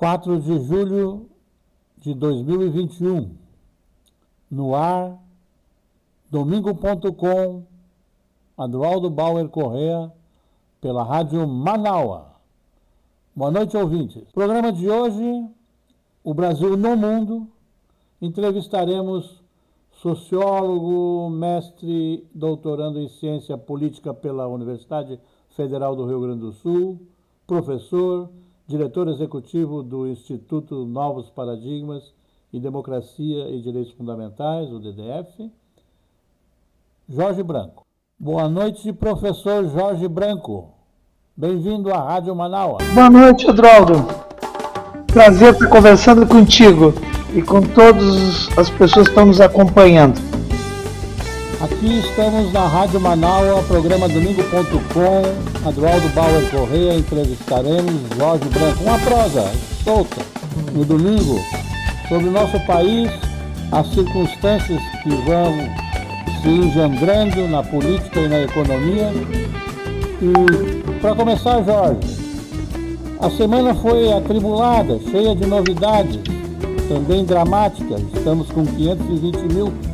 4 de julho de 2021. No ar, domingo.com, Adroaldo Bauer Correa, pela Rádio Manaua. Boa noite, ouvintes. Programa de hoje, o Brasil no Mundo. Entrevistaremos sociólogo, mestre, doutorando em ciência política pela Universidade Federal do Rio Grande do Sul, professor, diretor executivo do Instituto Novos Paradigmas e Democracia e Direitos Fundamentais, o DDF, Jorge Branco. Boa noite, professor Jorge Branco. Bem-vindo à Rádio Manaus. Boa noite, Edraldo. Prazer estar conversando contigo e com todas as pessoas que estão nos acompanhando. Aqui estamos na Rádio Manaus, programa domingo.com, Adroaldo Bauer Correia, entrevistaremos Jorge Branco. Uma prosa solta no domingo sobre o nosso país, as circunstâncias que vão se engendrando na política e na economia. E para começar, Jorge, a semana foi atribulada, cheia de novidades, também dramáticas. Estamos com 520 mil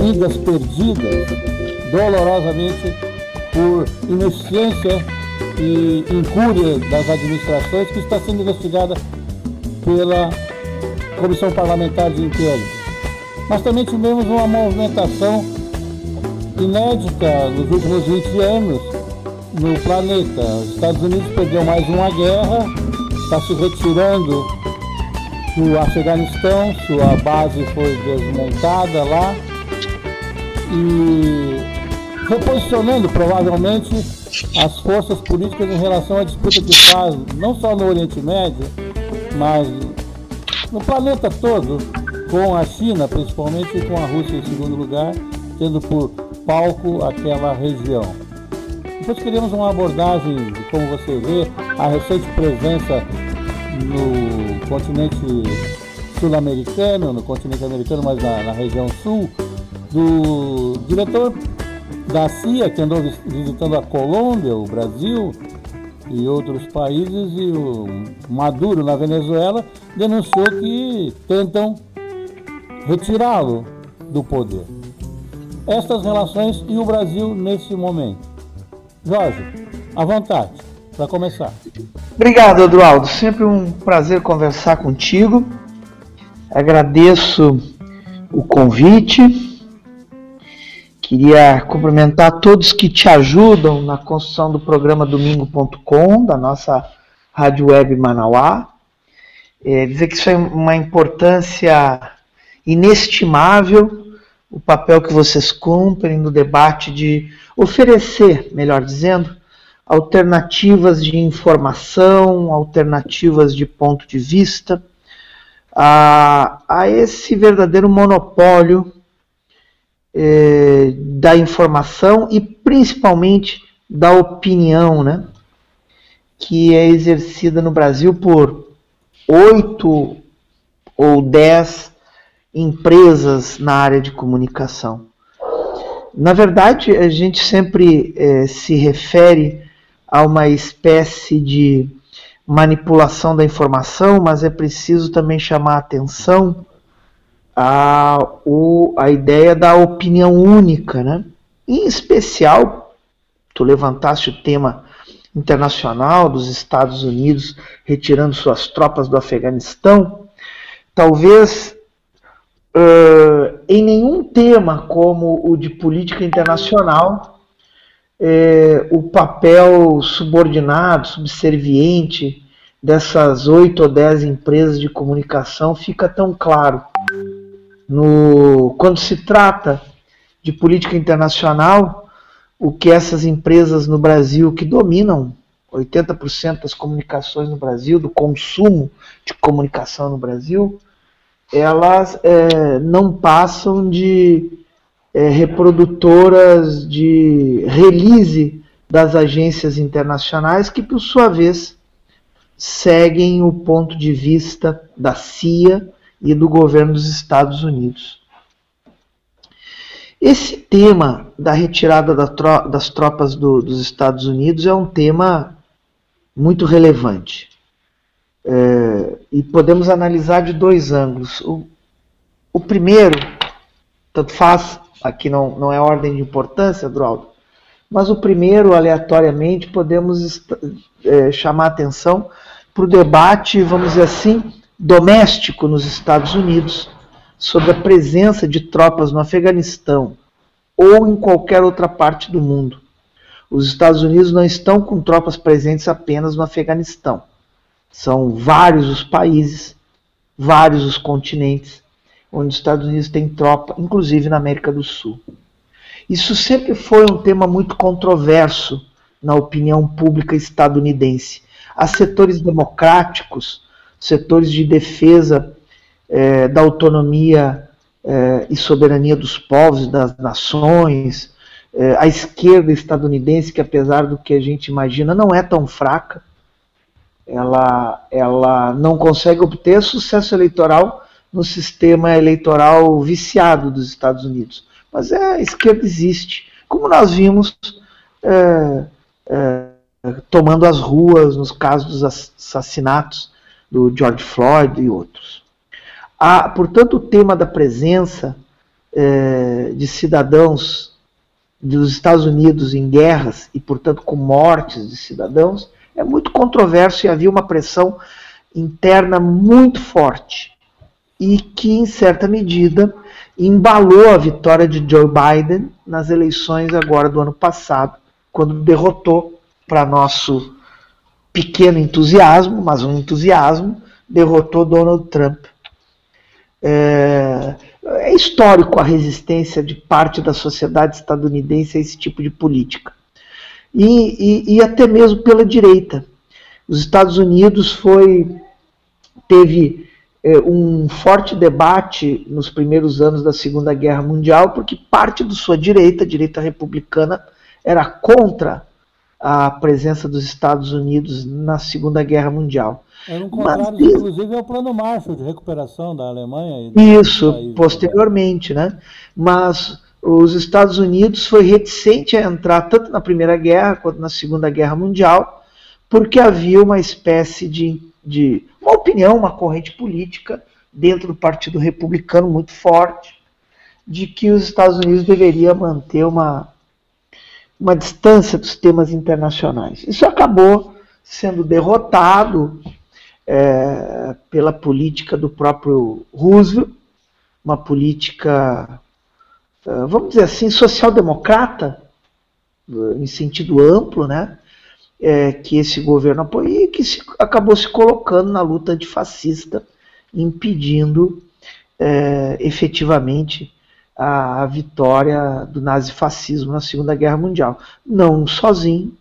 vidas perdidas dolorosamente por ineficiência e incúria das administrações que está sendo investigada pela Comissão Parlamentar de Inquérito. Mas também tivemos uma movimentação inédita nos últimos 20 anos no planeta. Os Estados Unidos perdeu mais uma guerra, está se retirando do Afeganistão, sua base foi desmontada lá e reposicionando provavelmente as forças políticas em relação à disputa que faz, não só no Oriente Médio, mas no planeta todo, com a China, principalmente e com a Rússia em segundo lugar, tendo por palco aquela região. Depois queríamos uma abordagem como você vê a recente presença no continente sul-americano, no continente americano, mas na, na região sul, do diretor da CIA, que andou visitando a Colômbia, o Brasil e outros países, e o Maduro, na Venezuela, denunciou que tentam retirá-lo do poder. Estas relações e o Brasil nesse momento. Jorge, à vontade, para começar. Obrigado, Eduardo. Sempre um prazer conversar contigo. Agradeço o convite Queria cumprimentar todos que te ajudam na construção do programa Domingo.com, da nossa rádio web Manauá. É, dizer que isso é uma importância inestimável, o papel que vocês cumprem no debate de oferecer, melhor dizendo, alternativas de informação, alternativas de ponto de vista a, a esse verdadeiro monopólio é, da informação e principalmente da opinião, né? que é exercida no Brasil por oito ou dez empresas na área de comunicação. Na verdade, a gente sempre é, se refere a uma espécie de manipulação da informação, mas é preciso também chamar a atenção a, o, a ideia da opinião única, né? Em especial, tu levantaste o tema internacional dos Estados Unidos retirando suas tropas do Afeganistão, talvez uh, em nenhum tema como o de política internacional o papel subordinado, subserviente dessas oito ou dez empresas de comunicação fica tão claro no, quando se trata de política internacional, o que essas empresas no Brasil que dominam 80% das comunicações no Brasil, do consumo de comunicação no Brasil, elas é, não passam de é, reprodutoras de release das agências internacionais que, por sua vez, seguem o ponto de vista da CIA e do governo dos Estados Unidos. Esse tema da retirada das tropas do, dos Estados Unidos é um tema muito relevante. É, e podemos analisar de dois ângulos. O, o primeiro, tanto faz, aqui não, não é ordem de importância, Droaldo, mas o primeiro, aleatoriamente, podemos é, chamar atenção para o debate, vamos dizer assim, doméstico nos Estados Unidos sobre a presença de tropas no Afeganistão ou em qualquer outra parte do mundo. Os Estados Unidos não estão com tropas presentes apenas no Afeganistão. São vários os países, vários os continentes onde os Estados Unidos têm tropa, inclusive na América do Sul. Isso sempre foi um tema muito controverso na opinião pública estadunidense. Há setores democráticos, setores de defesa é, da autonomia é, e soberania dos povos das nações, é, a esquerda estadunidense, que apesar do que a gente imagina, não é tão fraca, ela, ela não consegue obter sucesso eleitoral no sistema eleitoral viciado dos Estados Unidos. Mas é, a esquerda existe, como nós vimos é, é, tomando as ruas nos casos dos assassinatos do George Floyd e outros. Há, portanto, o tema da presença é, de cidadãos dos Estados Unidos em guerras e, portanto, com mortes de cidadãos é muito controverso e havia uma pressão interna muito forte e que, em certa medida, embalou a vitória de Joe Biden nas eleições agora do ano passado, quando derrotou, para nosso pequeno entusiasmo, mas um entusiasmo, derrotou Donald Trump. É, é histórico a resistência de parte da sociedade estadunidense a esse tipo de política e, e, e até mesmo pela direita. Os Estados Unidos foi teve é, um forte debate nos primeiros anos da Segunda Guerra Mundial, porque parte de sua direita, a direita republicana, era contra a presença dos Estados Unidos na Segunda Guerra Mundial. Era um contrário, Mas, inclusive, ao plano Marshall de recuperação da Alemanha. isso, posteriormente, né? Mas os Estados Unidos foi reticente a entrar tanto na Primeira Guerra quanto na Segunda Guerra Mundial, porque havia uma espécie de, de uma opinião, uma corrente política dentro do Partido Republicano muito forte, de que os Estados Unidos deveriam manter uma, uma distância dos temas internacionais. Isso acabou sendo derrotado é, pela política do próprio Roosevelt, uma política ah, vamos dizer assim, social-democrata, em sentido amplo, né? É, que esse governo apoia e que se, acabou se colocando na luta antifascista, impedindo é, efetivamente a, a, vitória do nazifascismo na Segunda Guerra Mundial. Não sozinho,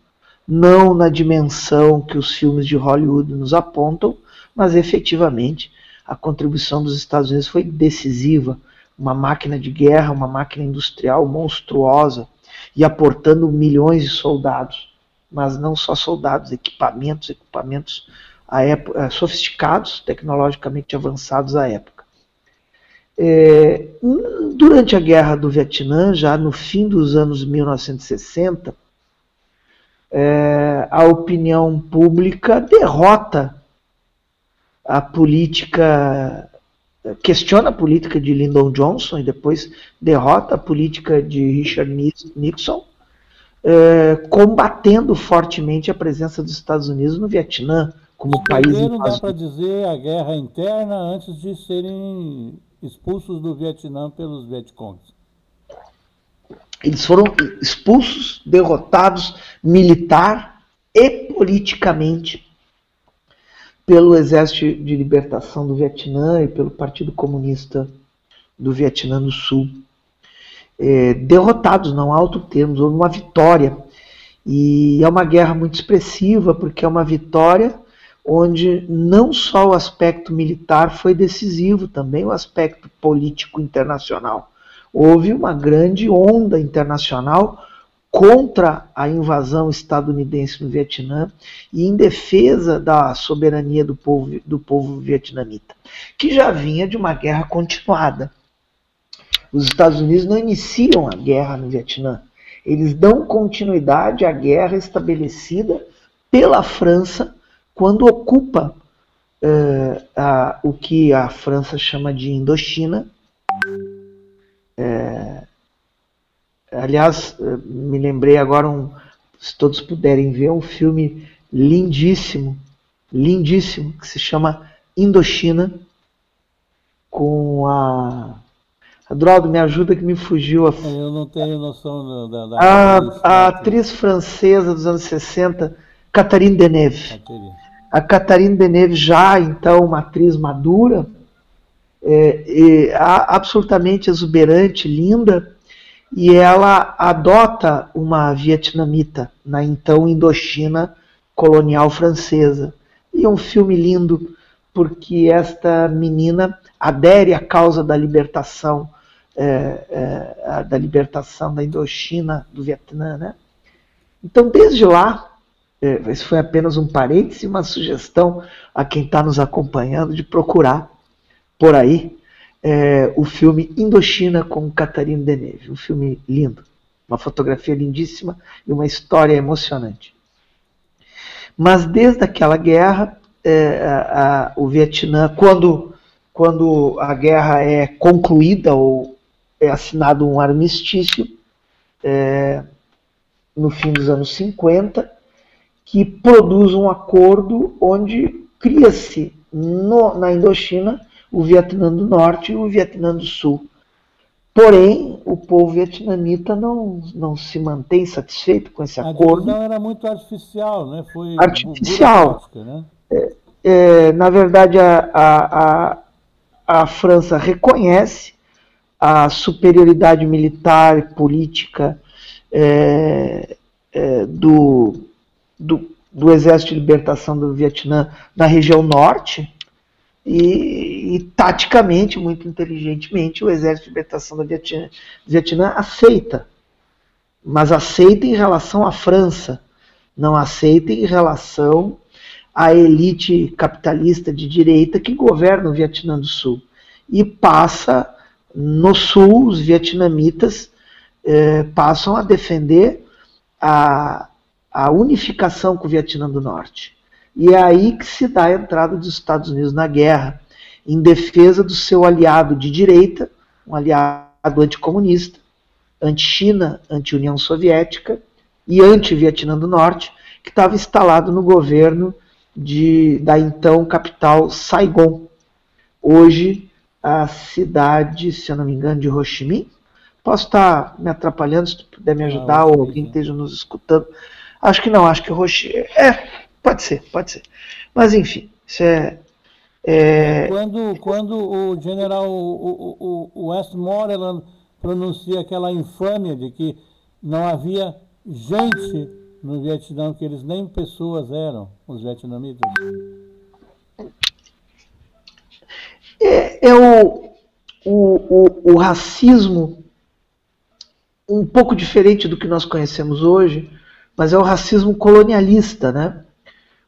não na dimensão que os filmes de Hollywood nos apontam, mas efetivamente a contribuição dos Estados Unidos foi decisiva uma máquina de guerra, uma máquina industrial monstruosa e aportando milhões de soldados, mas não só soldados, equipamentos, equipamentos época, eh, sofisticados, tecnologicamente avançados à época. É, durante a guerra do Vietnã, já no fim dos anos 1960, é, a opinião pública derrota a política questiona a política de Lyndon Johnson e depois derrota a política de Richard Nixon, é, combatendo fortemente a presença dos Estados Unidos no Vietnã como país. Não dá para dizer a guerra interna antes de serem expulsos do Vietnã pelos Vietcongs. Eles foram expulsos, derrotados militar e politicamente pelo Exército de Libertação do Vietnã e pelo Partido Comunista do Vietnã do Sul. É, derrotados, não há outro termo, houve uma vitória. E é uma guerra muito expressiva, porque é uma vitória onde não só o aspecto militar foi decisivo, também o aspecto político internacional. Houve uma grande onda internacional contra a invasão estadunidense no Vietnã e em defesa da soberania do povo, do povo vietnamita, que já vinha de uma guerra continuada. Os Estados Unidos não iniciam a guerra no Vietnã, eles dão continuidade à guerra estabelecida pela França quando ocupa uh, a, o que a França chama de Indochina. É, aliás, me lembrei agora, um, se todos puderem ver, um filme lindíssimo, lindíssimo, que se chama Indochina, com a. Adroaldo, me ajuda que me fugiu a. Eu não tenho noção da. da a, a atriz francesa dos anos 60, Catherine Deneuve. Catherine. A Catherine Deneuve, já então uma atriz madura, é, é, absolutamente exuberante, linda, e ela adota uma vietnamita na então Indochina colonial francesa. E é um filme lindo, porque esta menina adere à causa da libertação, é, é, da libertação da Indochina, do Vietnã. Né? Então, desde lá, esse foi apenas um parêntese, uma sugestão a quem está nos acompanhando de procurar por aí é, o filme Indochina com Catarina Deneuve. Um filme lindo, uma fotografia lindíssima e uma história emocionante. Mas desde aquela guerra, é, a, a, o Vietnã, quando, quando a guerra é concluída ou é assinado um armistício, é, no fim dos anos 50, que produz um acordo onde cria-se na Indochina o Vietnã do Norte e o Vietnã do Sul. Porém, o povo vietnamita não, não se mantém satisfeito com esse acordo. A era muito artificial, né? Foi artificial. Né? É, é, na verdade, a, a, a, a França reconhece a superioridade militar e política é, é, do, do, do Exército de Libertação do Vietnã na região norte, e, e, taticamente, muito inteligentemente, o Exército de Libertação do Vietnã, Vietnã aceita. Mas aceita em relação à França, não aceita em relação à elite capitalista de direita que governa o Vietnã do Sul. E passa, no Sul, os vietnamitas eh, passam a defender a, a unificação com o Vietnã do Norte. E é aí que se dá a entrada dos Estados Unidos na guerra, em defesa do seu aliado de direita, um aliado anticomunista, anti-China, anti-União Soviética e anti-Vietnã do Norte, que estava instalado no governo de, da então capital Saigon. Hoje, a cidade, se eu não me engano, de Ho Chi Minh. Posso estar me atrapalhando, se tu puder me ajudar, ah, ou alguém esteja nos escutando. Acho que não, acho que Ho Chi... É, Pode ser, pode ser. Mas enfim, isso é. é... Quando, quando o general o, o, o Westmoreland pronuncia aquela infâmia de que não havia gente no Vietnã, que eles nem pessoas eram, os vietnamitas. É, é o, o, o, o racismo um pouco diferente do que nós conhecemos hoje, mas é o racismo colonialista, né?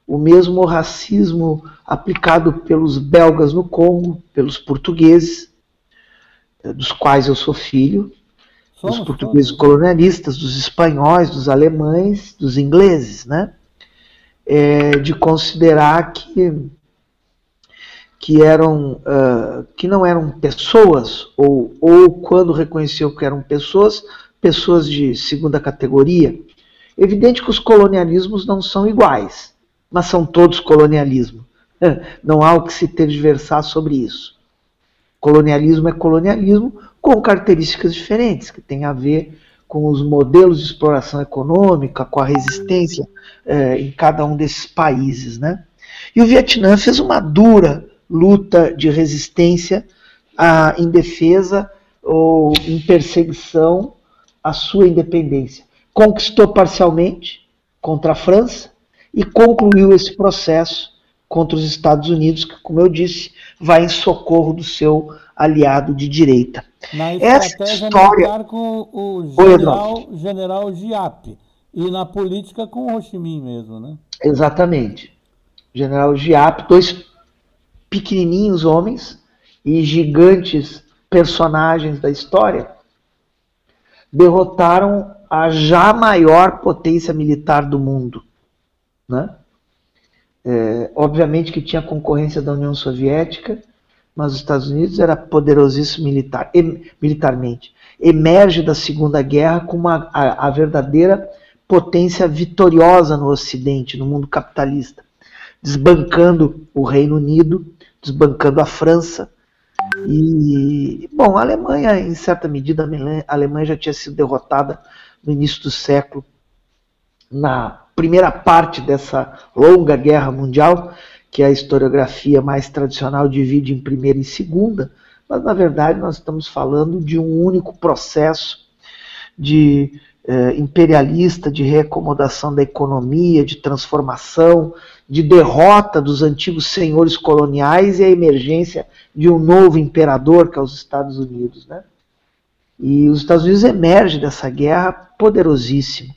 o mesmo racismo aplicado pelos belgas no Congo, pelos portugueses, eh, dos quais eu sou filho, Somos dos portugueses todos. colonialistas, dos espanhóis, dos alemães, dos ingleses, né? É, de considerar que que eram uh, que não eram pessoas ou, ou quando reconheceu que eram pessoas pessoas de segunda categoria evidente que os colonialismos não são iguais mas são todos colonialismo. Não há o que se tergiversar sobre isso. Colonialismo é colonialismo com características diferentes, que tem a ver com os modelos de exploração econômica, com a resistência é, em cada um desses países. Né? E o Vietnã fez uma dura luta de resistência a, em defesa ou em perseguição à sua independência. Conquistou parcialmente contra a França, e concluiu esse processo contra os Estados Unidos, que, como eu disse, vai em socorro do seu aliado de direita. Na Essa história com o general, general Giap e na política com Ho Chi Minh mesmo, né? Exatamente. General Giap, dois pequenininhos homens e gigantes personagens da história, derrotaram a já maior potência militar do mundo, né? É, obviamente que tinha concorrência da União Soviética, mas os Estados Unidos era poderosíssimo militar, em, militarmente. Emerge da Segunda Guerra como a, a, a verdadeira potência vitoriosa no Ocidente, no mundo capitalista, desbancando o Reino Unido, desbancando a França. E, bom, a Alemanha, em certa medida, a Alemanha já tinha sido derrotada no início do século na primeira parte dessa longa guerra mundial, que a historiografia mais tradicional divide em primeira e segunda, mas na verdade nós estamos falando de um único processo de eh, imperialista, de reacomodação da economia, de transformação, de derrota dos antigos senhores coloniais e a emergência de um novo imperador, que é os Estados Unidos. Né? E os Estados Unidos emergem dessa guerra poderosíssimo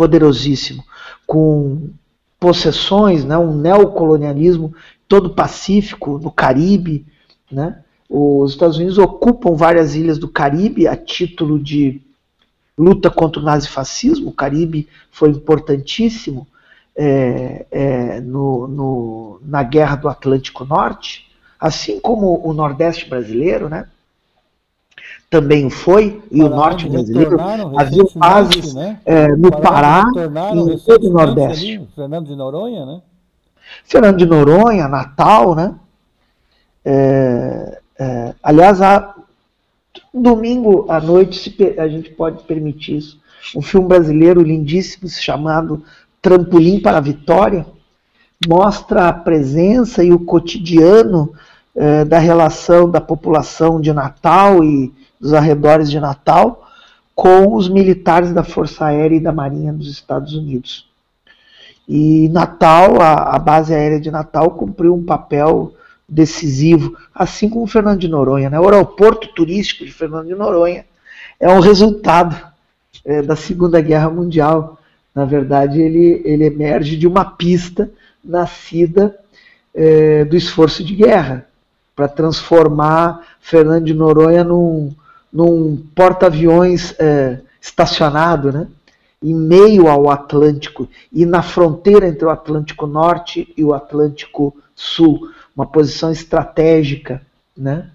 poderosíssimo, com possessões, né, um neocolonialismo todo pacífico no Caribe. Né? Os Estados Unidos ocupam várias ilhas do Caribe a título de luta contra o nazifascismo. O Caribe foi importantíssimo é, é, no, no, na Guerra do Atlântico Norte, assim como o Nordeste brasileiro, né? Também foi, e o norte brasileiro, havia bases né? é, no Pará e em todo o Nordeste. Ali, Fernando de Noronha, né? Fernando de Noronha, Natal, né? É, é, aliás, domingo à noite a gente pode permitir isso. Um filme brasileiro lindíssimo chamado Trampolim para a Vitória mostra a presença e o cotidiano é, da relação da população de Natal e dos arredores de Natal com os militares da Força Aérea e da Marinha dos Estados Unidos. E Natal, a, a base aérea de Natal, cumpriu um papel decisivo, assim como Fernando de Noronha. Né? O aeroporto turístico de Fernando de Noronha é um resultado é, da Segunda Guerra Mundial. Na verdade, ele, ele emerge de uma pista nascida é, do esforço de guerra para transformar Fernando de Noronha num, num porta-aviões é, estacionado, né? em meio ao Atlântico e na fronteira entre o Atlântico Norte e o Atlântico Sul, uma posição estratégica, né?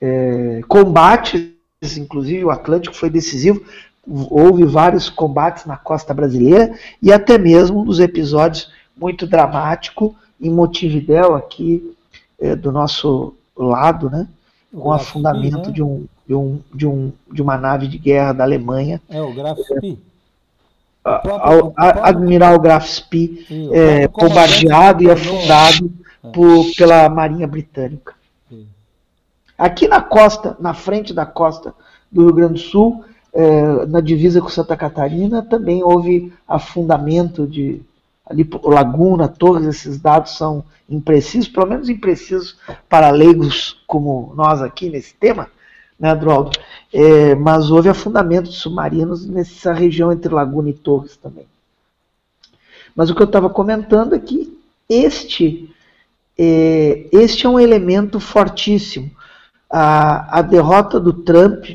É, combates, inclusive o Atlântico foi decisivo, houve vários combates na costa brasileira e até mesmo um dos episódios muito dramático em Montevidéu aqui é, do nosso lado, né? Com o afundamento né? de um de, um, de, um, de uma nave de guerra da Alemanha. É, o Graf Spee. Admiral Graf Spee, é, bombardeado e afundado é. por, pela Marinha Britânica. Aqui na costa, na frente da costa do Rio Grande do Sul, é, na divisa com Santa Catarina, também houve afundamento de ali Laguna, Torres, esses dados são imprecisos, pelo menos imprecisos para leigos como nós aqui nesse tema, né, Adroaldo? É, mas houve afundamento de submarinos nessa região entre Laguna e Torres também. Mas o que eu estava comentando é que este é, este é um elemento fortíssimo. A, a derrota do Trump,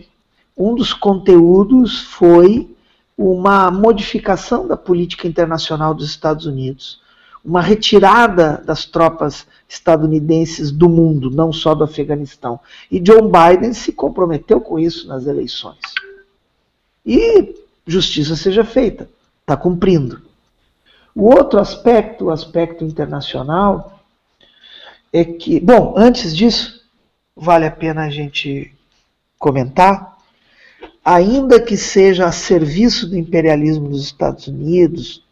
um dos conteúdos foi uma modificação da política internacional dos Estados Unidos uma retirada das tropas estadunidenses do mundo, não só do Afeganistão. E John Biden se comprometeu com isso nas eleições. E justiça seja feita, está cumprindo. O outro aspecto, o aspecto internacional, é que, bom, antes disso, vale a pena a gente comentar, ainda que seja a serviço do imperialismo dos Estados Unidos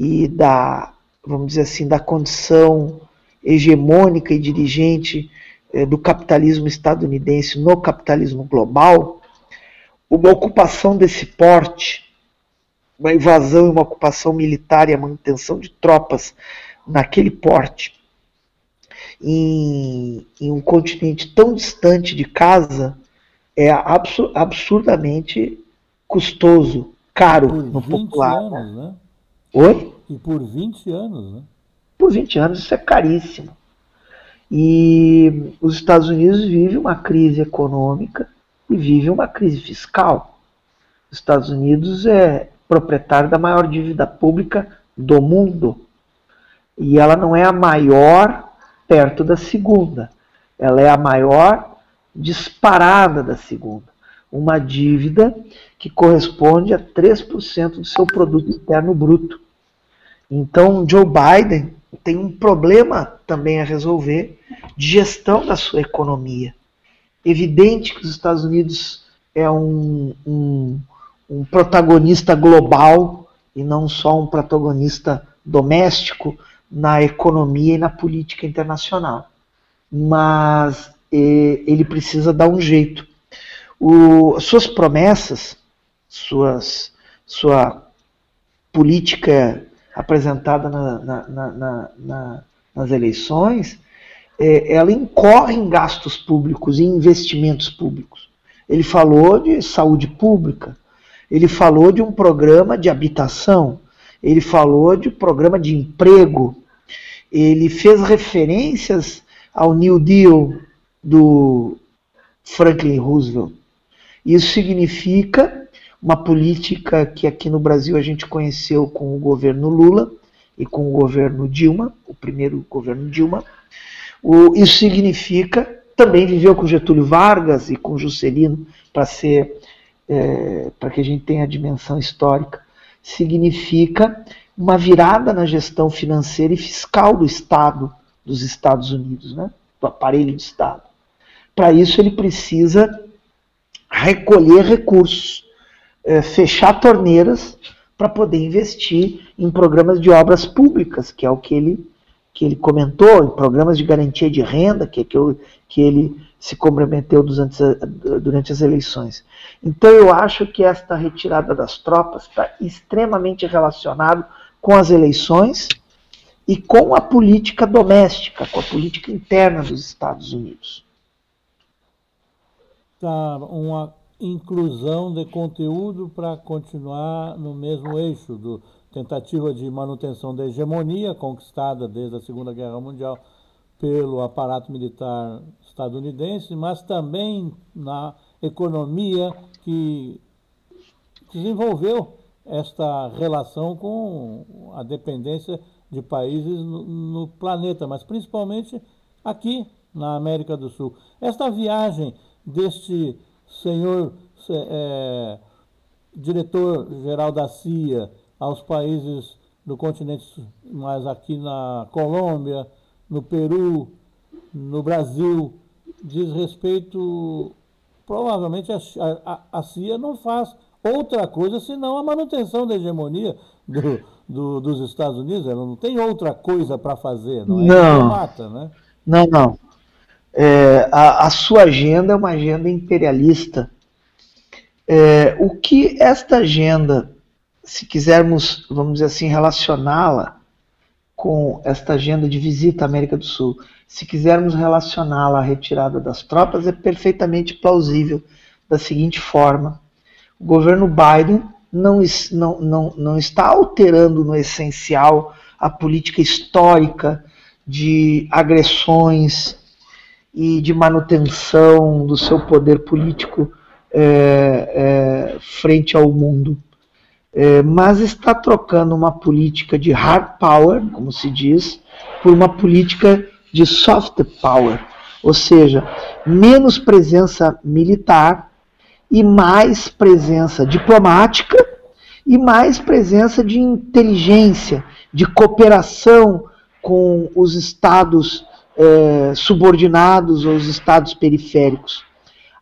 e da vamos dizer assim, da condição hegemônica e dirigente eh, do capitalismo estadunidense no capitalismo global, uma ocupação desse porte, uma invasão e uma ocupação militar e a manutenção de tropas naquele porte, em, em um continente tão distante de casa, é absurdamente custoso, caro no popular. Anos, né? Oi? E por 20 anos, né? Por 20 anos isso é caríssimo. E os Estados Unidos vivem uma crise econômica e vivem uma crise fiscal. Os Estados Unidos é proprietário da maior dívida pública do mundo. E ela não é a maior perto da segunda. Ela é a maior disparada da segunda. Uma dívida que corresponde a 3% do seu produto interno bruto. Então, Joe Biden tem um problema também a resolver de gestão da sua economia. Evidente que os Estados Unidos é um, um, um protagonista global e não só um protagonista doméstico na economia e na política internacional. Mas ele precisa dar um jeito. O, suas promessas, suas, sua política apresentada na, na, na, nas eleições, é, ela incorre em gastos públicos e investimentos públicos. Ele falou de saúde pública, ele falou de um programa de habitação, ele falou de um programa de emprego, ele fez referências ao New Deal do Franklin Roosevelt. Isso significa uma política que aqui no Brasil a gente conheceu com o governo Lula e com o governo Dilma, o primeiro governo Dilma. isso significa também viveu com Getúlio Vargas e com Juscelino para ser é, para que a gente tenha a dimensão histórica. Significa uma virada na gestão financeira e fiscal do Estado dos Estados Unidos, né? do aparelho de Estado. Para isso, ele precisa recolher recursos, é, fechar torneiras para poder investir em programas de obras públicas, que é o que ele, que ele comentou, em programas de garantia de renda, que, é que, eu, que ele se comprometeu durante, durante as eleições. Então eu acho que esta retirada das tropas está extremamente relacionado com as eleições e com a política doméstica, com a política interna dos Estados Unidos. Tá, uma inclusão de conteúdo para continuar no mesmo eixo do tentativa de manutenção da hegemonia conquistada desde a Segunda Guerra Mundial pelo aparato militar estadunidense, mas também na economia que desenvolveu esta relação com a dependência de países no, no planeta, mas principalmente aqui na América do Sul. Esta viagem deste senhor é, diretor-geral da CIA aos países do continente, mas aqui na Colômbia, no Peru, no Brasil, diz respeito. Provavelmente a, a, a CIA não faz outra coisa senão a manutenção da hegemonia do, do, dos Estados Unidos. Ela não tem outra coisa para fazer, não é? Não, mata, né? não. não. É, a, a, sua agenda é uma agenda imperialista. É, o que esta agenda, se quisermos, vamos dizer assim, relacioná-la com esta agenda de visita à América do Sul, se quisermos relacioná-la à retirada das tropas, é perfeitamente plausível da seguinte forma: o governo Biden não, não, não, não está alterando no essencial a política histórica de agressões e de manutenção do seu poder político é, é, frente ao mundo. É, mas está trocando uma política de hard power, como se diz, por uma política de soft power, ou seja, menos presença militar e mais presença diplomática e mais presença de inteligência, de cooperação com os estados é, subordinados ou os estados periféricos.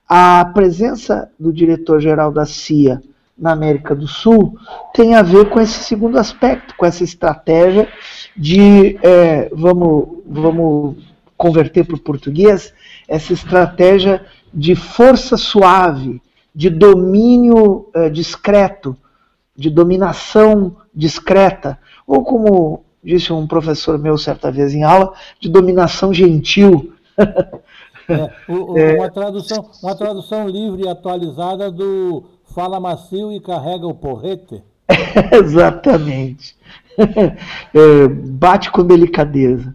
A presença do diretor-geral da CIA na América do Sul tem a ver com esse segundo aspecto, com essa estratégia de, é, vamos, vamos converter para o português, essa estratégia de força suave, de domínio é, discreto, de dominação discreta, ou como disse um professor meu certa vez em aula, de dominação gentil. É, é, uma, tradução, uma tradução livre e atualizada do fala macio e carrega o porrete. Exatamente. É, bate com delicadeza.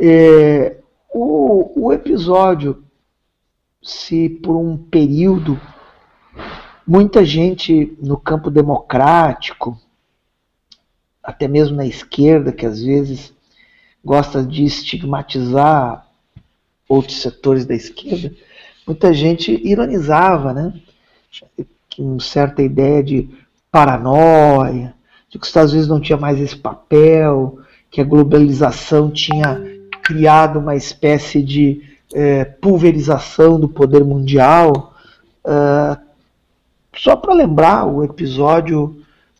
É, o, o episódio, se por um período muita gente no campo democrático, até mesmo na esquerda, que às vezes gosta de estigmatizar outros setores da esquerda, muita gente ironizava, né? Com certa ideia de paranoia, de que os Estados Unidos não tinha mais esse papel, que a globalização tinha criado uma espécie de é, pulverização do poder mundial. Uh, só para lembrar o episódio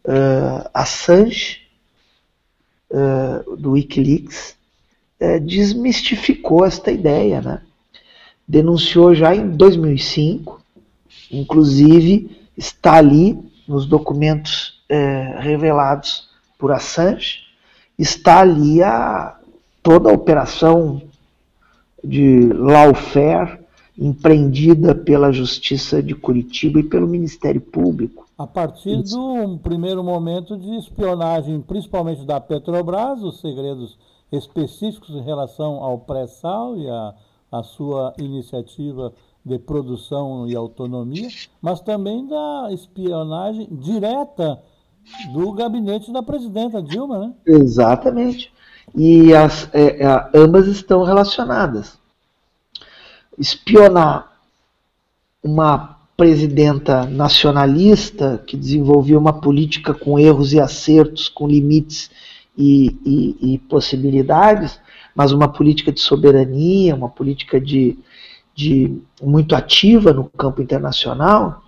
uh, Assange uh, do WikiLeaks uh, desmistificou esta ideia, né? Denunciou já em 2005, inclusive está ali nos documentos uh, revelados por Assange, está ali a toda a operação de lawfare empreendida pela Justiça de Curitiba e pelo Ministério Público. A partir de um primeiro momento de espionagem, principalmente da Petrobras, os segredos específicos em relação ao pré-sal e a, a sua iniciativa de produção e autonomia, mas também da espionagem direta do gabinete da presidenta Dilma, né? Exatamente. E as, é, é, ambas estão relacionadas espionar uma presidenta nacionalista que desenvolveu uma política com erros e acertos, com limites e, e, e possibilidades, mas uma política de soberania, uma política de, de muito ativa no campo internacional.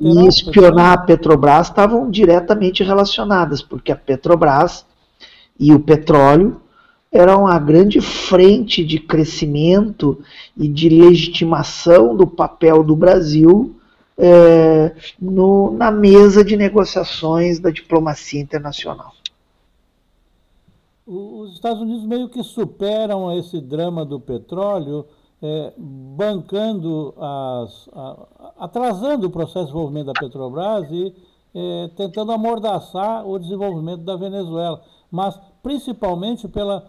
E espionar a Petrobras estavam diretamente relacionadas, porque a Petrobras e o petróleo era uma grande frente de crescimento e de legitimação do papel do Brasil é, no, na mesa de negociações da diplomacia internacional. Os Estados Unidos meio que superam esse drama do petróleo, é, bancando, as, a, atrasando o processo de desenvolvimento da Petrobras e é, tentando amordaçar o desenvolvimento da Venezuela, mas principalmente pela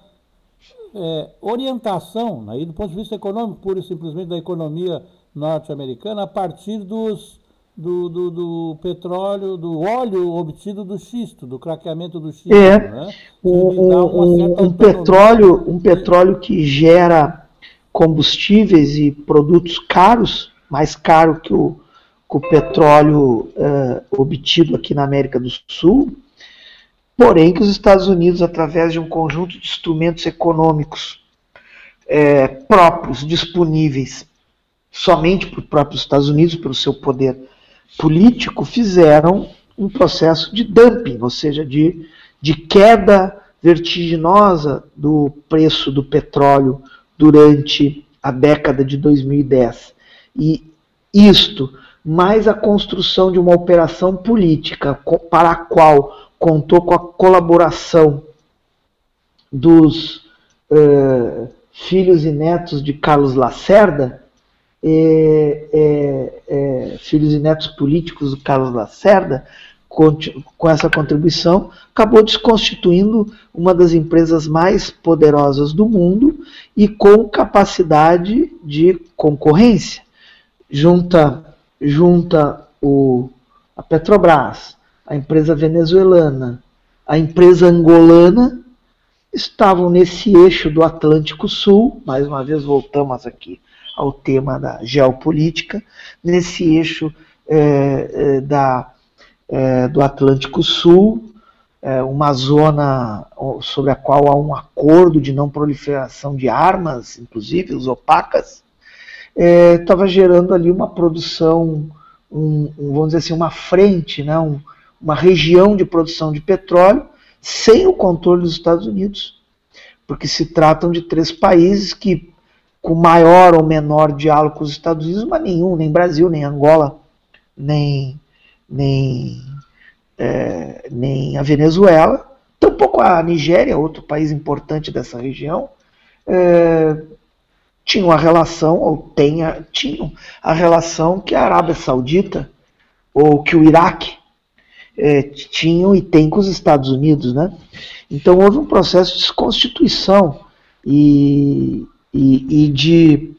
é, orientação, aí do ponto de vista econômico, pura e simplesmente da economia norte-americana, a partir dos, do, do, do, petróleo, do óleo obtido do xisto, do craqueamento do xisto. É, né? um, um, petróleo, um petróleo que gera combustíveis e produtos caros, mais caro que o, que o petróleo uh, obtido aqui na América do Sul, porém que os Estados Unidos, através de um conjunto de instrumentos econômicos é, próprios, disponíveis somente para os próprios Estados Unidos, pelo seu poder político, fizeram um processo de dumping, ou seja, de, de queda vertiginosa do preço do petróleo durante a década de 2010. E isto, mais a construção de uma operação política para a qual contou com a colaboração dos uh, filhos e netos de Carlos Lacerda, filhos e netos políticos do Carlos Lacerda, com, com essa contribuição, acabou desconstituindo uma das empresas mais poderosas do mundo e com capacidade de concorrência. Junta, junta o, a Petrobras, a empresa venezuelana, a empresa angolana, estavam nesse eixo do Atlântico Sul, mais uma vez voltamos aqui ao tema da geopolítica, nesse eixo é, é, da, é, do Atlântico Sul, uma zona sobre a qual há um acordo de não proliferação de armas, inclusive os opacas, estava gerando ali uma produção, um, um, vamos dizer assim, uma frente, né, um, uma região de produção de petróleo sem o controle dos Estados Unidos, porque se tratam de três países que, com maior ou menor diálogo com os Estados Unidos, mas nenhum, nem Brasil, nem Angola, nem, nem, é, nem a Venezuela, tampouco a Nigéria, outro país importante dessa região, é, tinham a relação, ou tem a, tinham a relação que a Arábia Saudita, ou que o Iraque é, tinham e têm com os Estados Unidos, né? Então houve um processo de desconstituição e, e, e de,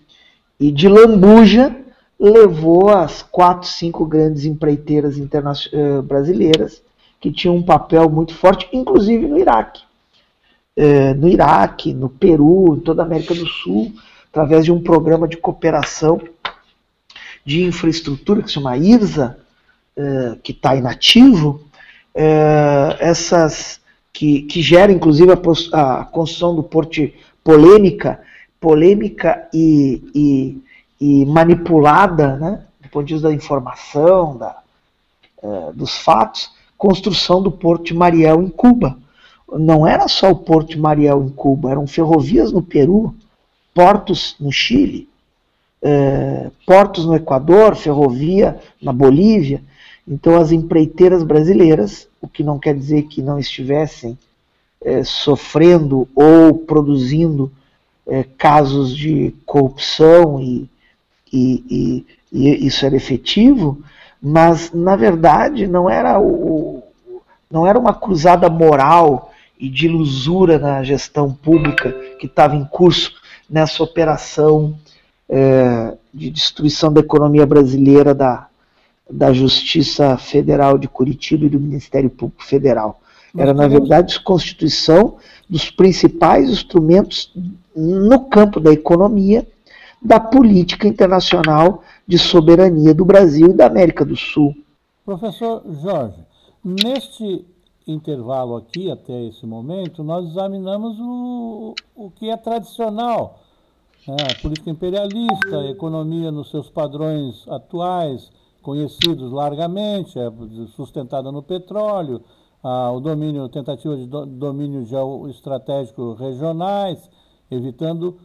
e de lambuja levou as quatro, cinco grandes empreiteiras uh, brasileiras que tinham um papel muito forte, inclusive no Iraque. é, no Iraque, no Peru, em toda a América do Sul, através de um programa de cooperação de infraestrutura que se chama IRSA, é, que está inativo, é, essas que, que gera inclusive a, a construção do porto polêmica, polêmica e, e, e, manipulada, né, do ponto de vista da informação, da, é, dos fatos, construção do porto de Mariel em Cuba. Não era só o porto de Mariel em Cuba, eram ferrovias no Peru, portos no Chile, portos no Equador, ferrovia na Bolívia. Então, as empreiteiras brasileiras, o que não quer dizer que não estivessem é, sofrendo ou produzindo é, casos de corrupção e, e, e, e, isso era efetivo, mas na verdade não era, o, não era uma cruzada moral e de ilusura na gestão pública que estava em curso nessa operação é, de destruição da economia brasileira da, da Justiça Federal de Curitiba e do Ministério Público Federal. Era, na verdade, constituição dos principais instrumentos no campo da economia, da política internacional de soberania do Brasil e da América do Sul. Professor Jorge, neste intervalo aqui, até esse momento, nós examinamos o, o que é tradicional. Né? política imperialista, a economia nos seus padrões atuais, conhecidos largamente, é sustentada no petróleo, o domínio, tentativa de domínio geoestratégico regionais, evitando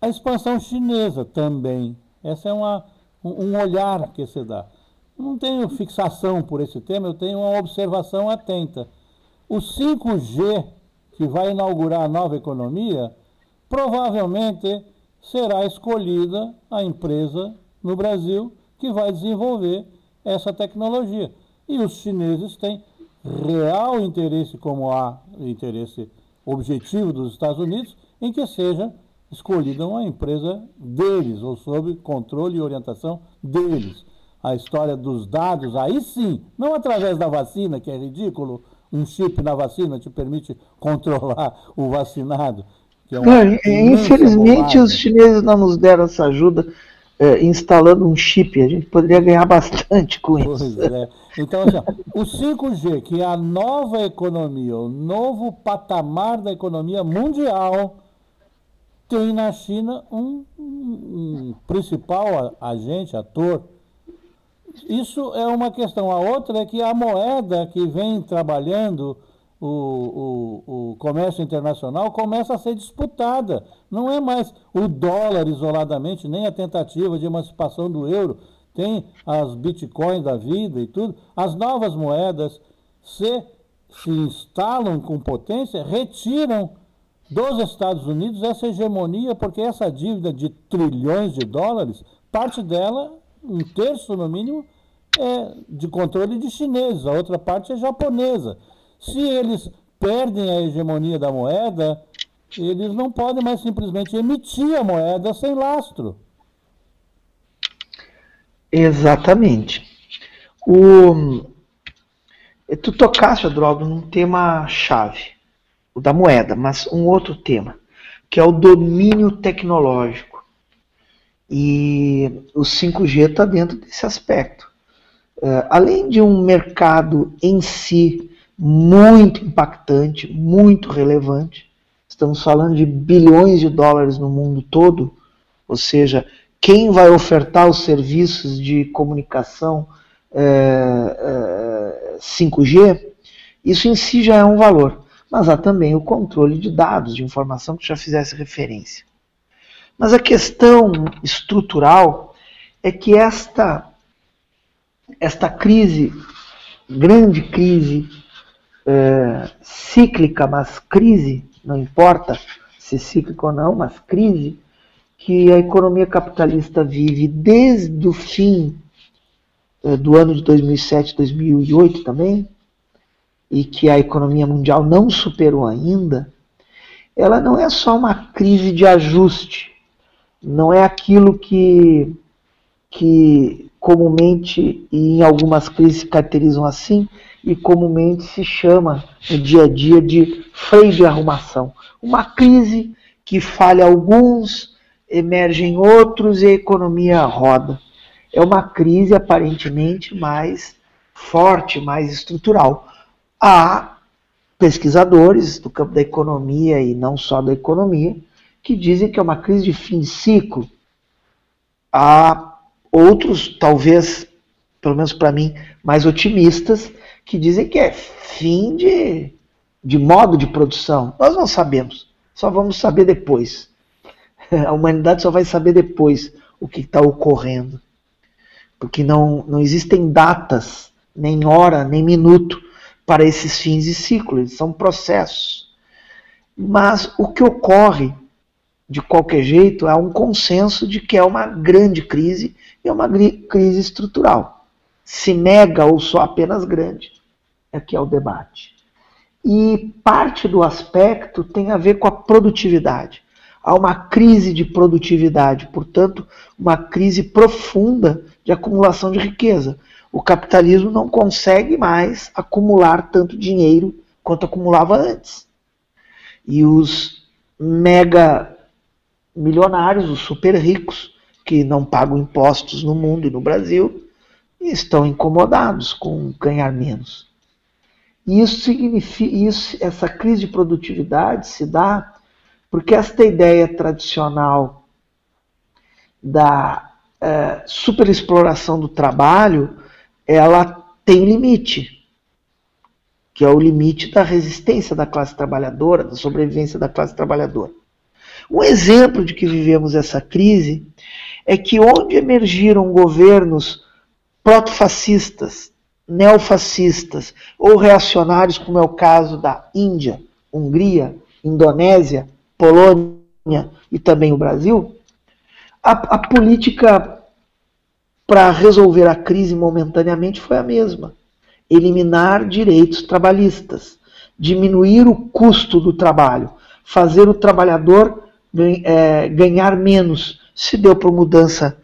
a expansão chinesa também. Essa é uma, um olhar que se dá. Não tenho fixação por esse tema, eu tenho uma observação atenta. O 5G, que vai inaugurar a nova economia, provavelmente será escolhida a empresa no Brasil que vai desenvolver essa tecnologia. E os chineses têm real interesse, como há interesse objetivo dos Estados Unidos, em que seja escolhida uma empresa deles, ou sob controle e orientação deles. A história dos dados, aí sim, não através da vacina, que é ridículo, um chip na vacina te permite controlar o vacinado. É infelizmente os chineses não nos deram essa ajuda é, instalando um chip. A gente poderia ganhar bastante com isso. É. Então, assim, o 5G, que é a nova economia, o novo patamar da economia mundial, tem na China um, um principal agente, ator. Isso é uma questão. A outra é que a moeda que vem trabalhando o, o, o, comércio internacional começa a ser disputada. Não é mais o dólar isoladamente, nem a tentativa de emancipação do euro. Tem as bitcoins da vida e tudo. As novas moedas se, se instalam com potência, retiram dos Estados Unidos essa hegemonia, porque essa dívida de trilhões de dólares, parte dela, um terço no mínimo, é de controle de chineses, a outra parte é japonesa. Se eles perdem a hegemonia da moeda, eles não podem mais simplesmente emitir a moeda sem lastro. Exatamente. O... Tu tocaste, Adroaldo, num tema chave o da moeda, mas um outro tema, que é o domínio tecnológico. E o 5G está dentro desse aspecto. Uh, além de um mercado em si muito impactante, muito relevante, estamos falando de bilhões de dólares no mundo todo, ou seja, quem vai ofertar os serviços de comunicação é, é, 5G, isso em si já é um valor mas há também o controle de dados, de informação que já fizesse referência. Mas a questão estrutural é que esta, esta crise, grande crise, é, cíclica, mas crise, não importa se cíclica ou não, mas crise, que a economia capitalista vive desde o fim é, do ano de 2007, 2008 também, e que a economia mundial não superou ainda, ela não é só uma crise de ajuste, não é aquilo que, que comumente e em algumas crises se caracterizam assim, e comumente se chama no dia a dia de freio de arrumação. Uma crise que falha alguns, emergem outros e a economia roda. É uma crise aparentemente mais forte, mais estrutural. Há pesquisadores do campo da economia e não só da economia que dizem que é uma crise de fim de ciclo. Há outros, talvez, pelo menos para mim, mais otimistas, que dizem que é fim de, de modo de produção. Nós não sabemos, só vamos saber depois. A humanidade só vai saber depois o que está ocorrendo. Porque não, não existem datas, nem hora, nem minuto para esses fins de ciclo, eles são processos. Mas o que ocorre, de qualquer jeito, é um consenso de que é uma grande crise e é uma crise estrutural. Se mega ou só apenas grande, é que é o debate. E parte do aspecto tem a ver com a produtividade. Há uma crise de produtividade, portanto, uma crise profunda de acumulação de riqueza. O capitalismo não consegue mais acumular tanto dinheiro quanto acumulava antes. E os mega milionários, os super ricos, que não pagam impostos no mundo e no Brasil, estão incomodados com ganhar menos. E isso significa, isso, essa crise de produtividade se dá porque esta ideia tradicional da é, superexploração do trabalho, ela tem limite, que é o limite da resistência da classe trabalhadora, da sobrevivência da classe trabalhadora. Um exemplo de que vivemos essa crise é que onde emergiram governos protofascistas, neofascistas ou reacionários, como é o caso da Índia, Hungria, Indonésia, Polônia e também o Brasil, a, a política para resolver a crise momentaneamente foi a mesma: eliminar direitos trabalhistas, diminuir o custo do trabalho, fazer o trabalhador é, ganhar menos. Se deu por mudança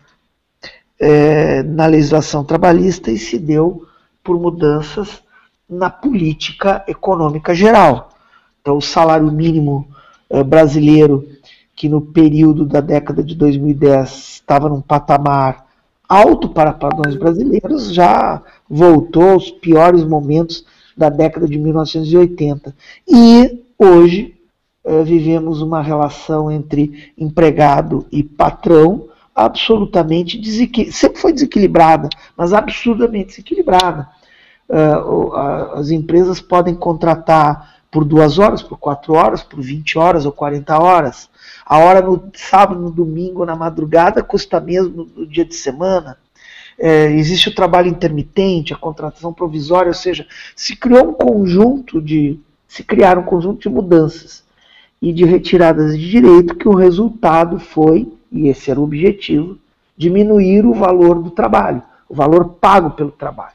é, na legislação trabalhista e se deu por mudanças na política econômica geral. Então, o salário mínimo eh, brasileiro, que no período da década de 2010 estava num patamar alto para padrões brasileiros, já voltou aos piores momentos da década de 1980. E hoje eh, vivemos uma relação entre empregado e patrão absolutamente desequilibrada, sempre foi desequilibrada, mas absurdamente desequilibrada. Uh, as empresas podem contratar por duas horas, por quatro horas, por 20 horas ou 40 horas. A hora no sábado, no domingo, na madrugada custa mesmo no dia de semana. É, existe o trabalho intermitente, a contratação provisória, ou seja, se criou um conjunto de, se criaram um conjunto de mudanças e de retiradas de direito que o resultado foi e esse era o objetivo, diminuir o valor do trabalho, o valor pago pelo trabalho.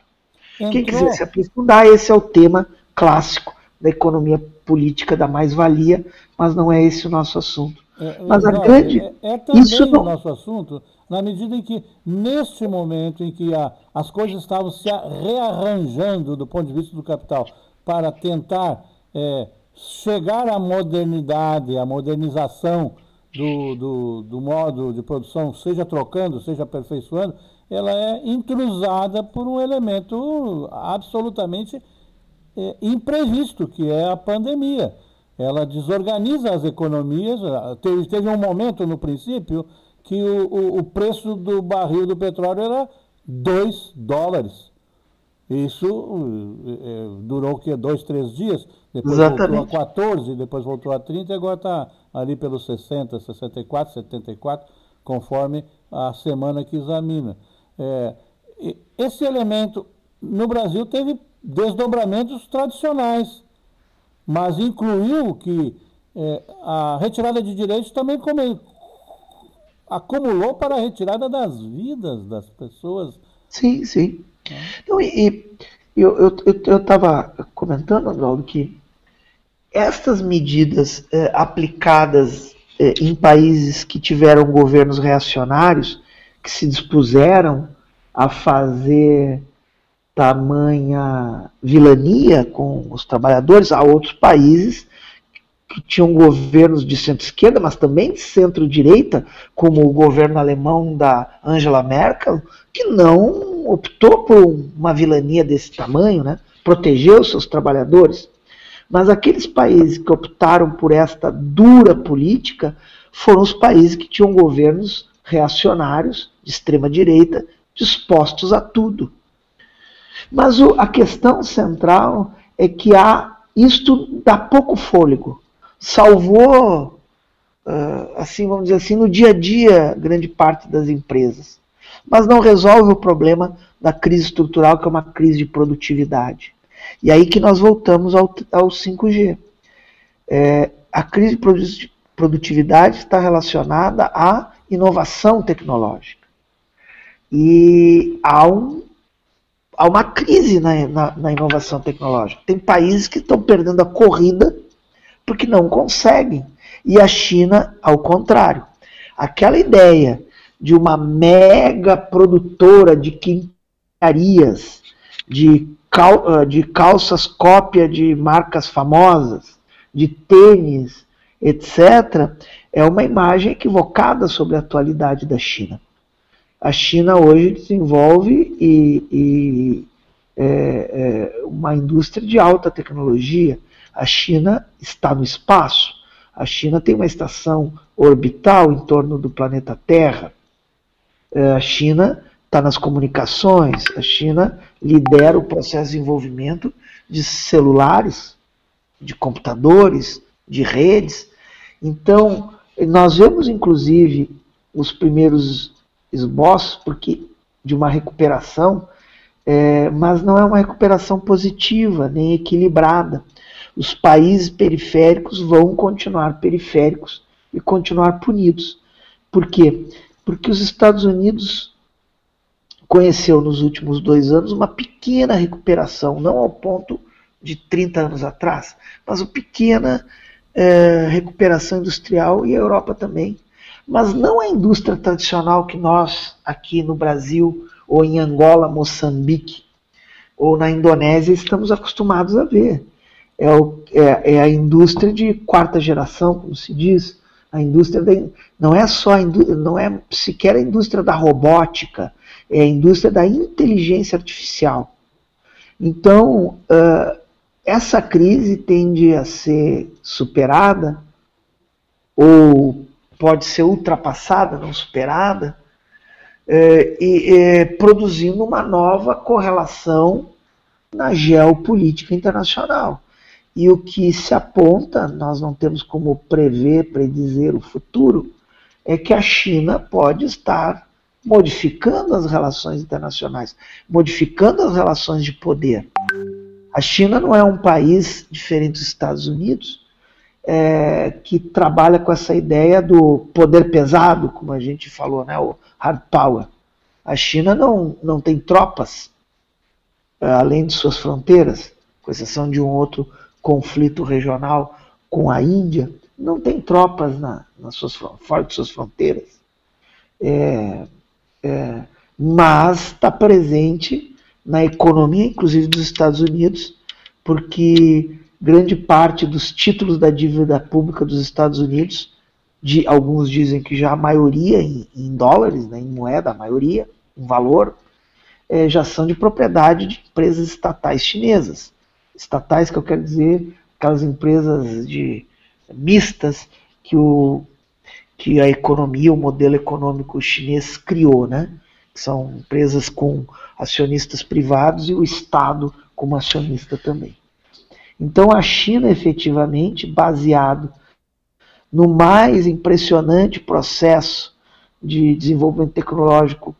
Entrou. Quem quiser se aprofundar, esse é o tema clássico da economia política da mais-valia, mas não é esse o nosso assunto. É, mas a grande. É, é também isso não... o nosso assunto, na medida em que, neste momento em que a, as coisas estavam se rearranjando do ponto de vista do capital para tentar é, chegar à modernidade, à modernização do, do, do modo de produção, seja trocando, seja aperfeiçoando, ela é intrusada por um elemento absolutamente é, imprevisto, que é a pandemia. Ela desorganiza as economias. Teve, teve um momento no princípio que o, o, o preço do barril do petróleo era 2 dólares. Isso é, durou o quê? Dois, três dias? Depois Exatamente. voltou a 14, depois voltou a 30 e agora está ali pelos 60, 64, 74, conforme a semana que examina. É, esse elemento no Brasil teve desdobramentos tradicionais, mas incluiu que é, a retirada de direitos também come, acumulou para a retirada das vidas das pessoas. Sim, sim. Então, e, eu estava eu, eu, comentando, Androldo, que estas medidas é, aplicadas é, em países que tiveram governos reacionários, que se dispuseram a fazer tamanha vilania com os trabalhadores, há outros países que tinham governos de centro-esquerda, mas também de centro-direita, como o governo alemão da Angela Merkel, que não optou por uma vilania desse tamanho, né? protegeu seus trabalhadores. Mas aqueles países que optaram por esta dura política foram os países que tinham governos reacionários, de extrema-direita, dispostos a tudo. Mas o, a questão central é que há isto dá pouco fôlego. Salvou, uh, assim vamos dizer assim, no dia a dia, grande parte das empresas. Mas não resolve o problema da crise estrutural, que é uma crise de produtividade. E aí que nós voltamos ao, ao 5G. É, a crise de produtividade está relacionada à inovação tecnológica. E há, um, há uma crise na, na, na inovação tecnológica. Tem países que estão perdendo a corrida porque não conseguem. E a China, ao contrário. Aquela ideia de uma mega produtora de quintarias, de, cal, ah, de calças cópia de marcas famosas, de tênis, etc., é uma imagem equivocada sobre a atualidade da China a China hoje desenvolve e, e é, é, uma indústria de alta tecnologia. A China está no espaço. A China tem uma estação orbital em torno do planeta Terra. É, a China está nas comunicações. A China lidera o processo de desenvolvimento de celulares, de computadores, de redes. Então, nós vemos inclusive os primeiros esboço porque de uma recuperação, é, mas não é uma recuperação positiva nem equilibrada. Os países periféricos vão continuar periféricos e continuar punidos. Por quê? Porque os Estados Unidos conheceu nos últimos dois anos uma pequena recuperação, não ao ponto de 30 anos atrás, mas uma pequena é, recuperação industrial e a Europa também mas não a indústria tradicional que nós aqui no Brasil, ou em Angola, Moçambique, ou na Indonésia estamos acostumados a ver. É, o, é, é a indústria de quarta geração, como se diz, a indústria da, não é só não é sequer a indústria da robótica, é a indústria da inteligência artificial. Então, uh, essa crise tende a ser superada ou pode ser ultrapassada, não superada, e produzindo uma nova correlação na geopolítica internacional. E o que se aponta, nós não temos como prever, predizer o futuro, é que a China pode estar modificando as relações internacionais, modificando as relações de poder. A China não é um país diferente dos Estados Unidos, é, que trabalha com essa ideia do poder pesado, como a gente falou, né, o hard power. A China não, não tem tropas é, além de suas fronteiras, com exceção de um outro conflito regional com a Índia, não tem tropas na, nas suas, fora de suas fronteiras. É, é, mas está presente na economia, inclusive dos Estados Unidos, porque grande parte dos títulos da dívida pública dos Estados Unidos, de alguns dizem que já a maioria em, em dólares, né, em moeda, a maioria, em valor, é, já são de propriedade de empresas estatais chinesas. Estatais que eu quero dizer, aquelas empresas de mistas que, o, que a economia, o modelo econômico chinês criou, né? São empresas com acionistas privados e o Estado como acionista também. Então a China, efetivamente, baseado no mais impressionante processo de desenvolvimento tecnológico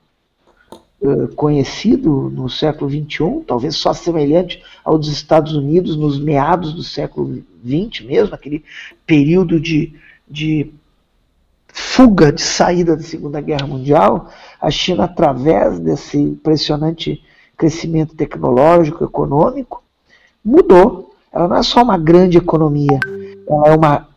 uh, conhecido no século XXI, talvez só semelhante ao dos Estados Unidos nos meados do século XX mesmo, aquele período de, de fuga, de saída da Segunda Guerra Mundial, a China, através desse impressionante crescimento tecnológico, econômico, mudou. Ela não é só uma grande economia, ela é uma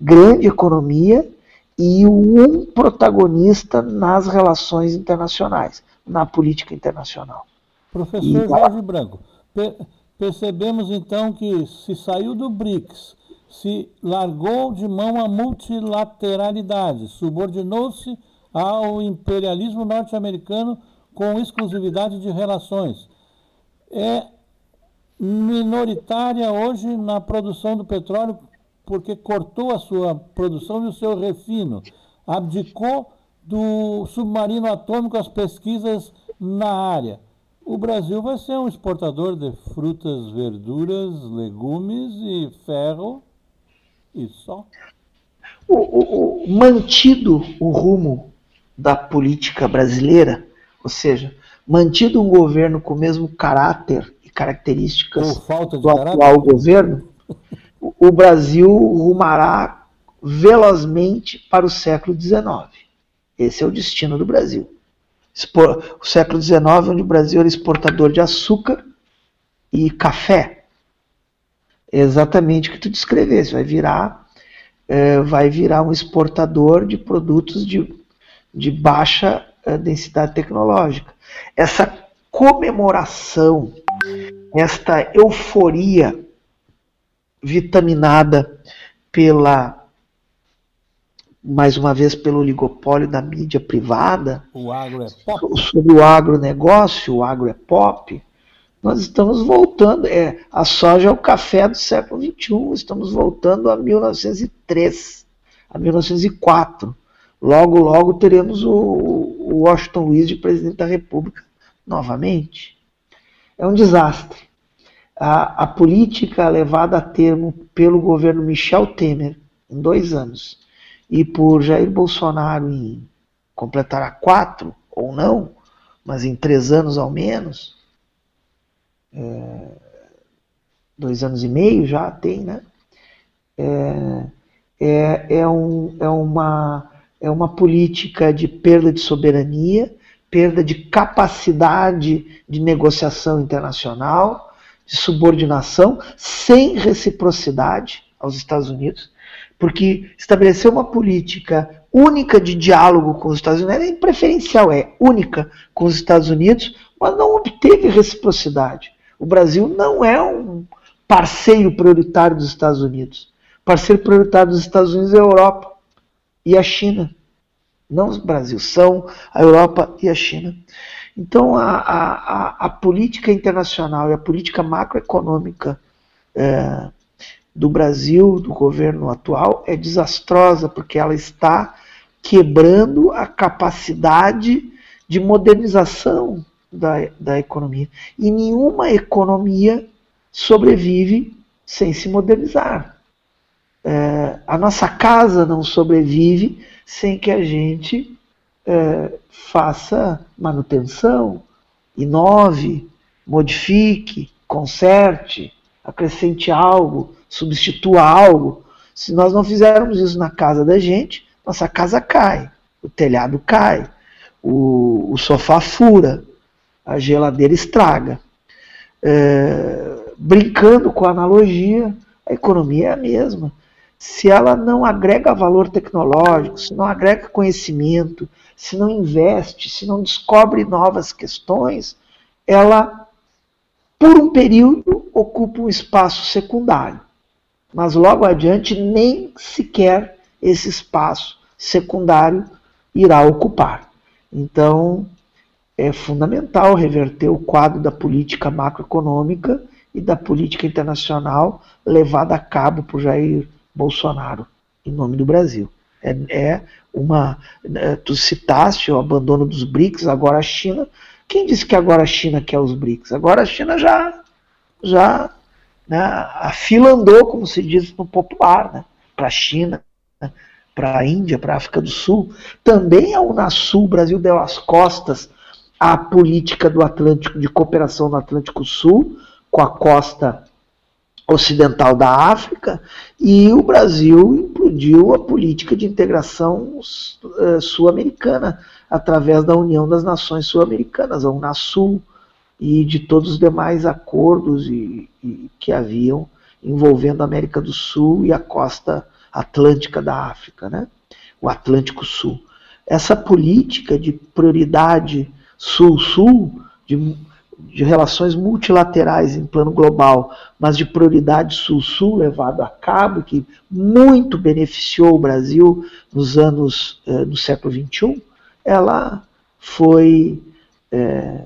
grande economia e um protagonista nas relações internacionais, na política internacional. Professor e... Jorge Branco, per percebemos então que se saiu do BRICS, se largou de mão a multilateralidade, subordinou-se ao imperialismo norte-americano com exclusividade de relações. É minoritária hoje na produção do petróleo porque cortou a sua produção e o seu refino, abdicou do submarino atômico às pesquisas na área. O Brasil vai ser um exportador de frutas, verduras, legumes e ferro e só. O, o, o, mantido o rumo da política brasileira, ou seja, mantido um governo com o mesmo caráter e características do caráter? atual governo, o Brasil rumará velozmente para o século XIX. Esse é o destino do Brasil. O século XIX, onde o Brasil era exportador de açúcar e café. É exatamente o que tu descreveste. Vai virar, é, vai virar um exportador de produtos de, de baixa é, densidade tecnológica. Essa comemoração, esta euforia vitaminada pela mais uma vez pelo oligopólio da mídia privada o agro é pop. sobre o agronegócio, o agro é pop, nós estamos voltando, é, a soja é o café do século XXI, estamos voltando a 1903, a 1904. Logo, logo teremos o, o Washington Luiz de presidente da República novamente. É um desastre a, a política levada a termo pelo governo Michel Temer em dois anos e por Jair Bolsonaro em completará quatro ou não, mas em três anos ao menos, é, dois anos e meio já tem, né? É, é, é, um, é, uma, é uma política de perda de soberania, perda de capacidade de negociação internacional, de subordinação sem reciprocidade aos Estados Unidos, porque estabelecer uma política única de diálogo com os Estados Unidos, é preferencial, é única com os Estados Unidos, mas não obteve reciprocidade. O Brasil não é um parceiro prioritário dos Estados Unidos. Parceiro prioritário dos Estados Unidos é a Europa e a China. Não o Brasil, são a Europa e a China. Então, a, a, a, política internacional e a política macroeconômica é, do Brasil, do governo atual, é desastrosa, porque ela está quebrando a capacidade de modernização da, da economia. E nenhuma economia sobrevive sem se modernizar. É, a nossa casa não sobrevive sem que a gente é, faça manutenção, inove, modifique, conserte, acrescente algo, substitua algo. Se nós não fizermos isso na casa da gente, nossa casa cai, o telhado cai, o, o sofá fura, a geladeira estraga. É, brincando com a analogia, a economia é a mesma. Se ela não agrega valor tecnológico, se não agrega conhecimento, se não investe, se não descobre novas questões, ela, por um período, ocupa um espaço secundário. Mas logo adiante, nem sequer esse espaço secundário irá ocupar. Então, é fundamental reverter o quadro da política macroeconômica e da política internacional levada a cabo por Jair Bolsonaro, em nome do Brasil. É, é uma. É, tu citaste o abandono dos BRICS, agora a China. Quem disse que agora a China quer os BRICS? Agora a China já. já né, a fila andou, como se diz no popular, né, para a China, né, para a Índia, para a África do Sul. Também a Unasul, Brasil deu as costas à política do Atlântico, de cooperação no Atlântico Sul, com a costa ocidental da África, e o Brasil implodiu a política de integração uh, sul-americana através da União das Nações Sul-Americanas, a Unasul, e de todos os demais acordos e, e, que haviam envolvendo a América do Sul e a costa atlântica da África, né? o Atlântico Sul. Essa política de prioridade sul-sul, de de relações multilaterais em plano global, mas de prioridade sul-sul levado a cabo, que muito beneficiou o Brasil nos anos eh, século XXI, ela foi, é,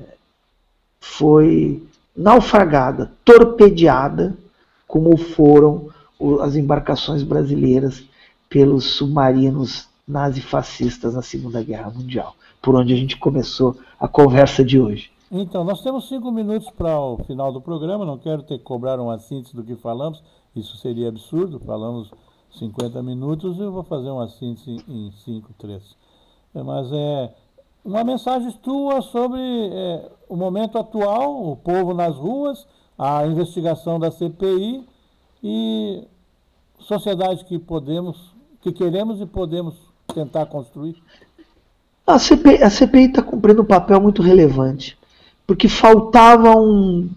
foi naufragada, torpedeada, como foram as embarcações brasileiras pelos submarinos nazifascistas na Segunda Guerra Mundial, por onde a gente começou a conversa de hoje. Então, nós temos cinco minutos para o final do programa, não quero ter que cobrar uma síntese do que falamos, isso seria absurdo, falamos 50 minutos, eu vou fazer uma síntese em 5, 3. É, mas é uma mensagem tua sobre é, o momento atual, o povo nas ruas, a investigação da CPI e sociedade que podemos, que queremos e podemos tentar construir. A CPI está cumprindo um papel muito relevante porque faltava um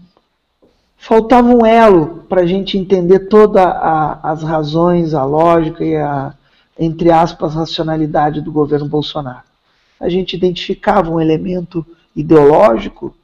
faltava um elo para a gente entender todas as razões, a lógica e a entre aspas racionalidade do governo Bolsonaro. A gente identificava um elemento ideológico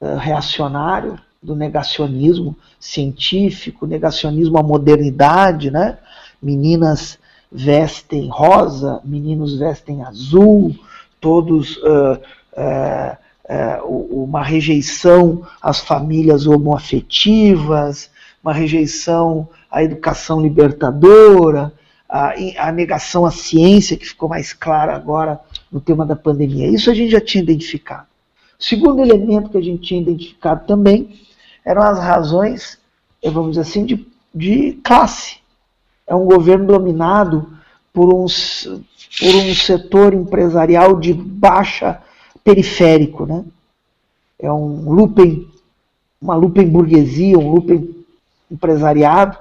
uh, reacionário do negacionismo científico, negacionismo à modernidade, né? Meninas vestem rosa, meninos vestem azul, todos uh, uh, é, uma rejeição às famílias homoafetivas, uma rejeição à educação libertadora, a, a, negação à ciência, que ficou mais clara agora no tema da pandemia. Isso a gente já tinha identificado. O segundo elemento que a gente tinha identificado também eram as razões, eh, vamos dizer assim, de, de classe. É um governo dominado por um, por um setor empresarial de baixa periférico, né? É um lupen, uma lupen burguesia, um lupen empresariado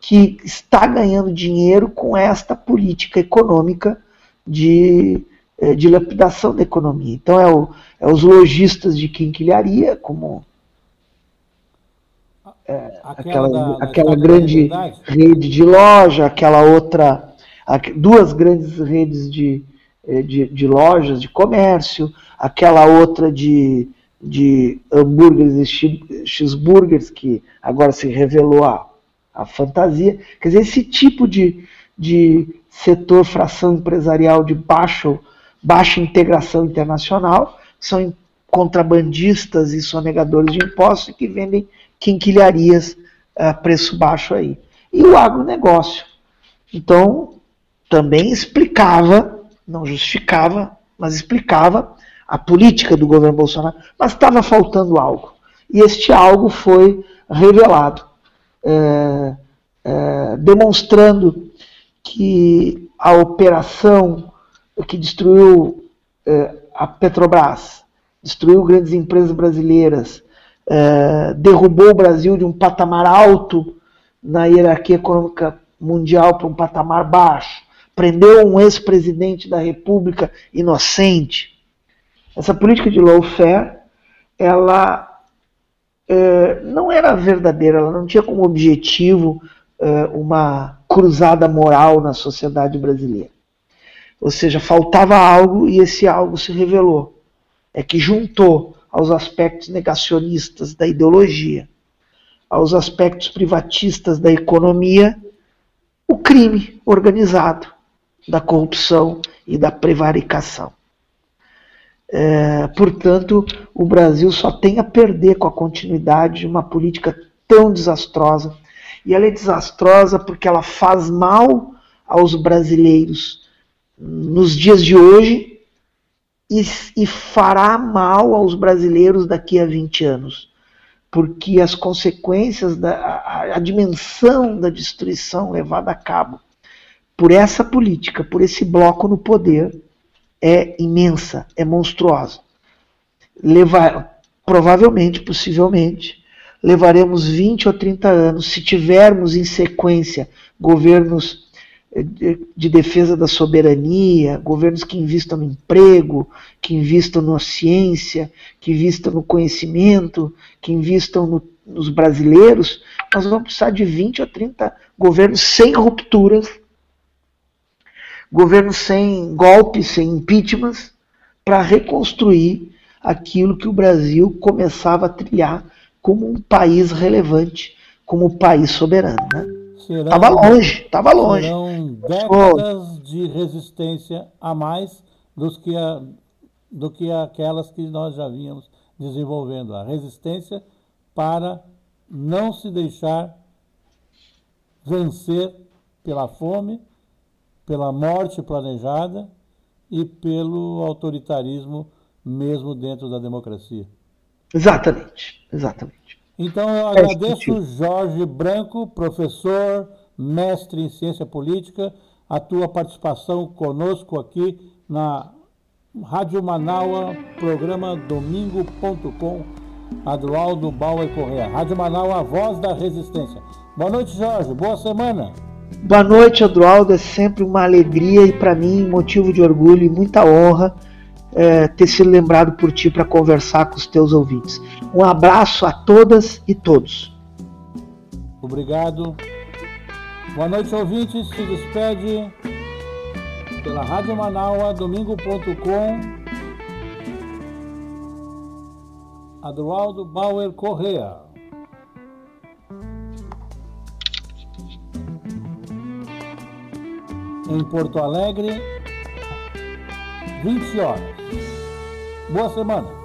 que está ganhando dinheiro com esta política econômica de, eh, de lapidação da economia. Então é, o, é os lojistas de quinquilharia, como é, aquela, da, aquela grande rede de loja, aquela outra, duas grandes redes de, eh, de, de lojas de comércio, aquela outra de, de hambúrgueres e cheeseburgers, que agora se revelou a, a fantasia. Quer dizer, esse tipo de, de setor, fração empresarial de baixo, baixa integração internacional, são contrabandistas e sonegadores de impostos que vendem quinquilharias a preço baixo aí. E o agronegócio. Então, também explicava, não justificava, mas explicava a política do governo Bolsonaro, mas estava faltando algo. E este algo foi revelado, é, é, demonstrando que a operação que destruiu é, a Petrobras, destruiu grandes empresas brasileiras, é, derrubou o Brasil de um patamar alto na hierarquia econômica mundial para um patamar baixo, prendeu um ex-presidente da República inocente, essa política de lawfare, ela é, não era verdadeira, ela não tinha como objetivo é, uma cruzada moral na sociedade brasileira. Ou seja, faltava algo e esse algo se revelou. É que juntou aos aspectos negacionistas da ideologia, aos aspectos privatistas da economia, o crime organizado da corrupção e da prevaricação. É, portanto, o Brasil só tem a perder com a continuidade de uma política tão desastrosa. E ela é desastrosa porque ela faz mal aos brasileiros nos dias de hoje e, e fará mal aos brasileiros daqui a 20 anos. Porque as consequências, da, a, a dimensão da destruição levada a cabo por essa política, por esse bloco no poder, é imensa, é monstruosa. Levar, provavelmente, possivelmente, levaremos 20 ou 30 anos, se tivermos em sequência governos eh, de defesa da soberania, governos que investam no emprego, que investam na ciência, que investam no conhecimento, que investam no, nos brasileiros, nós vamos precisar de 20 ou 30 governos sem rupturas governo sem golpes, sem impeachments, para reconstruir aquilo que o Brasil começava a trilhar como um país relevante, como um país soberano. Né? Estava longe, estava longe. Serão décadas de resistência a mais dos que a, do que aquelas que nós já vínhamos desenvolvendo. A resistência para não se deixar vencer pela fome, pela morte planejada e pelo autoritarismo mesmo dentro da democracia. Exatamente, exatamente. Então eu é agradeço Jorge Branco, professor, mestre em ciência política, a tua participação conosco aqui na Rádio Manaua, programa domingo.com, Adroaldo Bauer Correa. Rádio Manaua, a voz da resistência. Boa noite, Jorge. Boa semana. Boa noite, Adroaldo. É sempre uma alegria e para mim motivo de orgulho e muita honra é, ter sido lembrado por ti para conversar com os teus ouvintes. Um abraço a todas e todos. Obrigado. Boa noite, ouvintes. Se despede pela Rádio Manaua, domingo.com. Adroaldo Bauer Correa. Em Porto Alegre, 20 horas. Boa semana.